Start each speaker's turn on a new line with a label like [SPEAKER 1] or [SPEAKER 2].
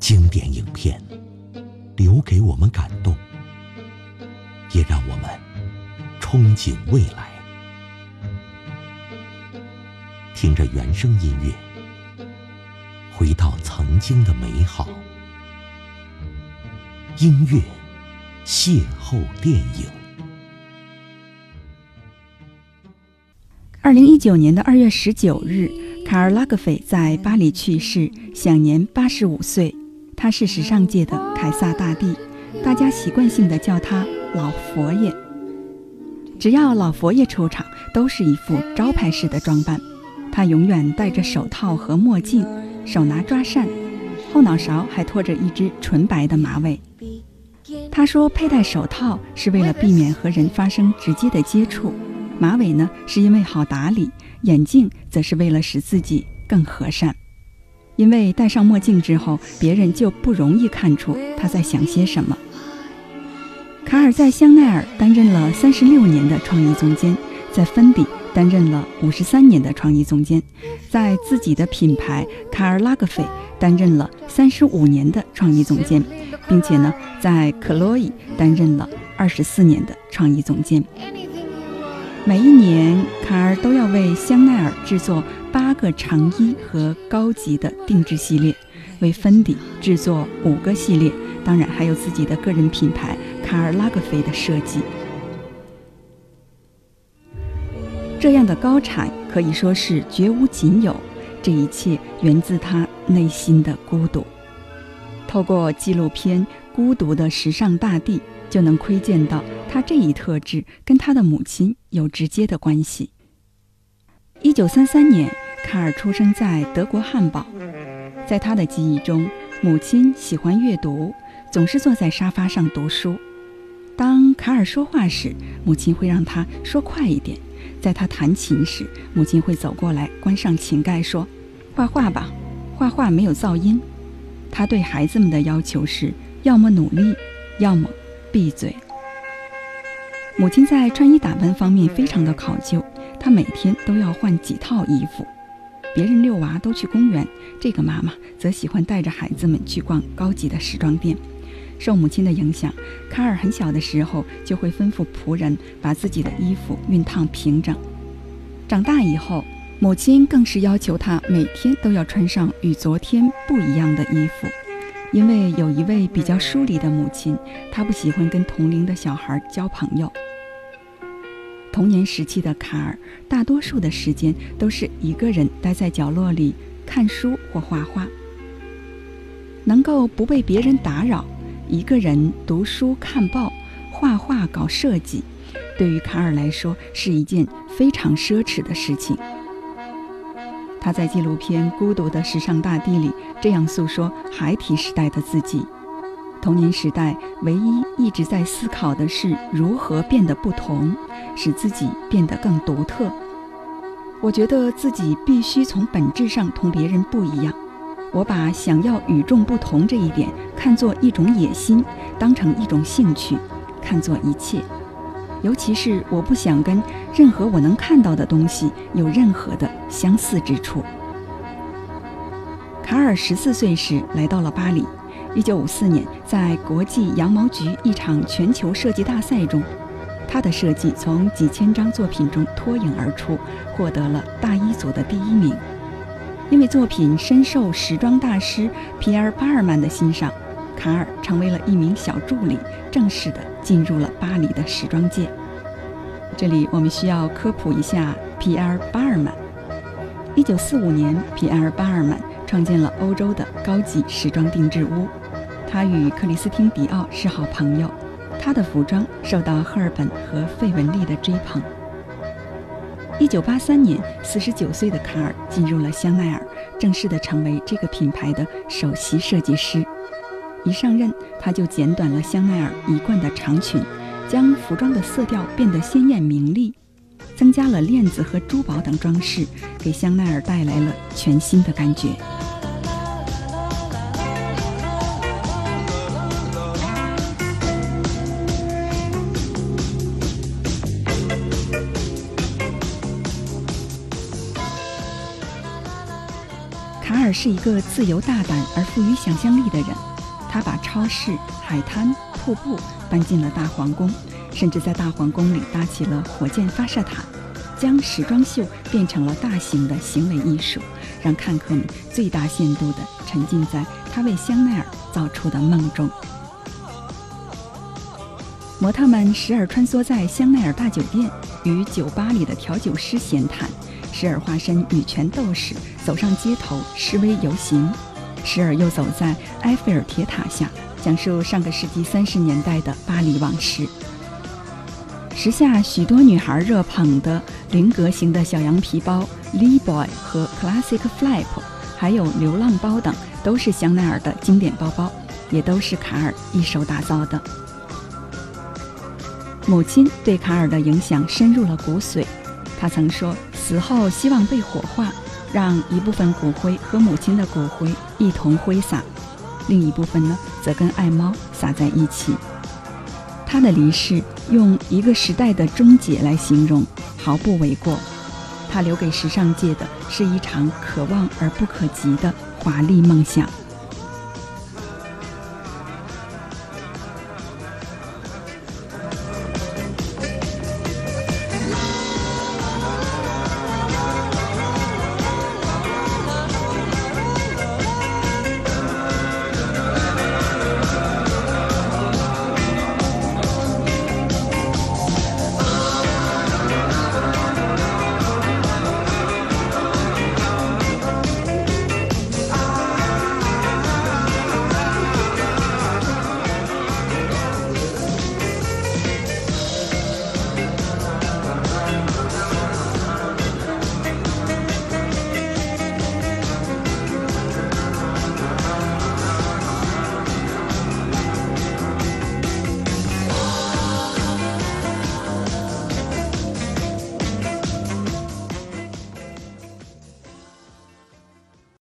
[SPEAKER 1] 经典影片留给我们感动，也让我们憧憬未来。听着原声音乐，回到曾经的美好。音乐邂逅电影。
[SPEAKER 2] 二零一九年的二月十九日，卡尔拉格菲在巴黎去世，享年八十五岁。他是时尚界的凯撒大帝，大家习惯性的叫他老佛爷。只要老佛爷出场，都是一副招牌式的装扮。他永远戴着手套和墨镜，手拿抓扇，后脑勺还拖着一只纯白的马尾。他说：“佩戴手套是为了避免和人发生直接的接触，马尾呢是因为好打理，眼镜则是为了使自己更和善。因为戴上墨镜之后，别人就不容易看出他在想些什么。”卡尔在香奈儿担任了三十六年的创意总监，在芬迪担任了五十三年的创意总监，在自己的品牌卡尔拉格菲担任了三十五年的创意总监。并且呢，在克洛伊担任了二十四年的创意总监。每一年，卡尔都要为香奈儿制作八个长衣和高级的定制系列，为芬迪制作五个系列，当然还有自己的个人品牌卡尔拉格菲的设计。这样的高产可以说是绝无仅有，这一切源自他内心的孤独。透过纪录片《孤独的时尚大地》，就能窥见到他这一特质跟他的母亲有直接的关系。一九三三年，卡尔出生在德国汉堡。在他的记忆中，母亲喜欢阅读，总是坐在沙发上读书。当卡尔说话时，母亲会让他说快一点；在他弹琴时，母亲会走过来关上琴盖说：“画画吧，画画没有噪音。”他对孩子们的要求是：要么努力，要么闭嘴。母亲在穿衣打扮方面非常的考究，她每天都要换几套衣服。别人遛娃都去公园，这个妈妈则喜欢带着孩子们去逛高级的时装店。受母亲的影响，卡尔很小的时候就会吩咐仆人把自己的衣服熨烫平整。长大以后，母亲更是要求他每天都要穿上与昨天不一样的衣服，因为有一位比较疏离的母亲，她不喜欢跟同龄的小孩交朋友。童年时期的卡尔，大多数的时间都是一个人待在角落里看书或画画。能够不被别人打扰，一个人读书、看报、画画、搞设计，对于卡尔来说是一件非常奢侈的事情。他在纪录片《孤独的时尚大地》里这样诉说孩提时代的自己：童年时代唯一一直在思考的是如何变得不同，使自己变得更独特。我觉得自己必须从本质上同别人不一样。我把想要与众不同这一点看作一种野心，当成一种兴趣，看作一切。尤其是我不想跟任何我能看到的东西有任何的相似之处。卡尔十四岁时来到了巴黎。一九五四年，在国际羊毛局一场全球设计大赛中，他的设计从几千张作品中脱颖而出，获得了大一组的第一名。因为作品深受时装大师皮埃尔·巴尔曼的欣赏。卡尔成为了一名小助理，正式的进入了巴黎的时装界。这里我们需要科普一下皮埃尔·巴尔曼。一九四五年，皮埃尔·巴尔曼创建了欧洲的高级时装定制屋。他与克里斯汀·迪奥是好朋友，他的服装受到赫尔本和费雯丽的追捧。一九八三年，四十九岁的卡尔进入了香奈儿，正式的成为这个品牌的首席设计师。一上任，他就剪短了香奈儿一贯的长裙，将服装的色调变得鲜艳明丽，增加了链子和珠宝等装饰，给香奈儿带来了全新的感觉。卡尔是一个自由大胆而富于想象力的人，他把超市、海滩、瀑布搬进了大皇宫，甚至在大皇宫里搭起了火箭发射塔，将时装秀变成了大型的行为艺术，让看客们最大限度地沉浸在他为香奈儿造出的梦中。模特们时而穿梭在香奈儿大酒店，与酒吧里的调酒师闲谈；时而化身女权斗士，走上街头示威游行；时而又走在埃菲尔铁塔下，讲述上个世纪三十年代的巴黎往事。时下许多女孩热捧的菱格型的小羊皮包 Lee Boy 和 Classic Flap，还有流浪包等，都是香奈儿的经典包包，也都是卡尔一手打造的。母亲对卡尔的影响深入了骨髓，他曾说，死后希望被火化，让一部分骨灰和母亲的骨灰一同挥洒，另一部分呢，则跟爱猫撒在一起。他的离世用一个时代的终结来形容，毫不为过。他留给时尚界的是一场可望而不可及的华丽梦想。